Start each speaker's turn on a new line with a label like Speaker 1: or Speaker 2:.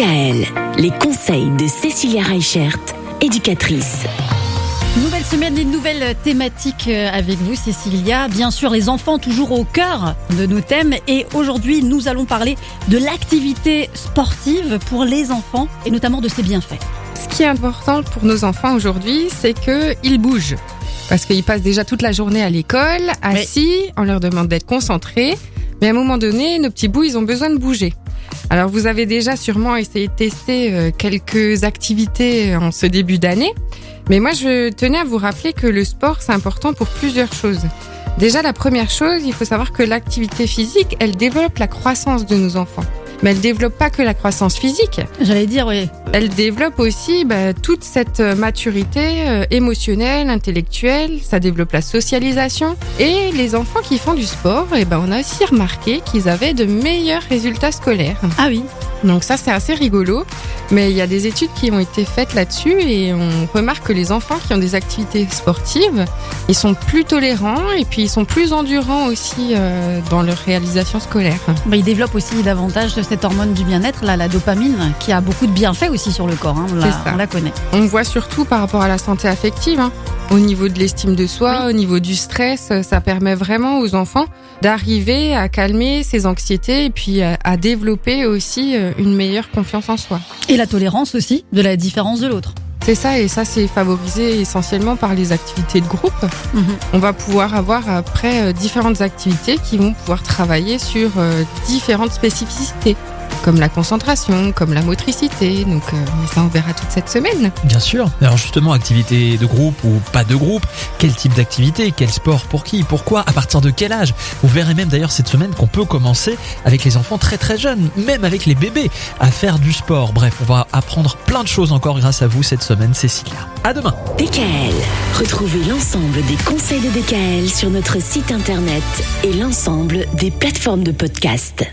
Speaker 1: DKL, les conseils de Cécilia Reichert, éducatrice.
Speaker 2: Nouvelle semaine et nouvelle thématique euh, avec vous, Cécilia. Bien sûr, les enfants toujours au cœur de nos thèmes. Et aujourd'hui, nous allons parler de l'activité sportive pour les enfants et notamment de ses bienfaits.
Speaker 3: Ce qui est important pour nos enfants aujourd'hui, c'est qu'ils bougent. Parce qu'ils passent déjà toute la journée à l'école, assis, on leur demande d'être concentrés. Mais à un moment donné, nos petits bouts, ils ont besoin de bouger. Alors vous avez déjà sûrement essayé de tester euh, quelques activités en ce début d'année. Mais moi, je tenais à vous rappeler que le sport, c'est important pour plusieurs choses. Déjà, la première chose, il faut savoir que l'activité physique, elle développe la croissance de nos enfants. Mais elle développe pas que la croissance physique.
Speaker 2: J'allais dire, oui.
Speaker 3: Elle développe aussi bah, toute cette maturité euh, émotionnelle, intellectuelle. Ça développe la socialisation. Et les enfants qui font du sport, et ben, on a aussi remarqué qu'ils avaient de meilleurs résultats scolaires.
Speaker 2: Ah oui.
Speaker 3: Donc ça, c'est assez rigolo. Mais il y a des études qui ont été faites là-dessus et on remarque que les enfants qui ont des activités sportives, ils sont plus tolérants et puis ils sont plus endurants aussi euh, dans leur réalisation scolaire.
Speaker 2: Bah, ils développent aussi davantage cette hormone du bien-être, la dopamine, qui a beaucoup de bienfaits aussi sur le corps. Hein. On, la, on, la, connaît.
Speaker 3: On voit surtout par rapport à la santé affective. Hein. Au niveau de l'estime de soi, oui. au niveau du stress, ça permet vraiment aux enfants d'arriver à calmer ses anxiétés et puis à, à développer aussi euh, une meilleure confiance en soi.
Speaker 2: Et la tolérance aussi de la différence de l'autre.
Speaker 3: C'est ça, et ça c'est favorisé essentiellement par les activités de groupe. Mmh. On va pouvoir avoir après euh, différentes activités qui vont pouvoir travailler sur euh, différentes spécificités comme la concentration, comme la motricité. Donc, euh, mais ça, on verra toute cette semaine.
Speaker 4: Bien sûr. Alors justement, activité de groupe ou pas de groupe, quel type d'activité, quel sport pour qui, pourquoi, à partir de quel âge? Vous verrez même d'ailleurs cette semaine qu'on peut commencer avec les enfants très très jeunes, même avec les bébés, à faire du sport. Bref, on va apprendre plein de choses encore grâce à vous cette semaine, Cécilia. À demain.
Speaker 1: DKL. Retrouvez l'ensemble des conseils de DKL sur notre site internet et l'ensemble des plateformes de podcast.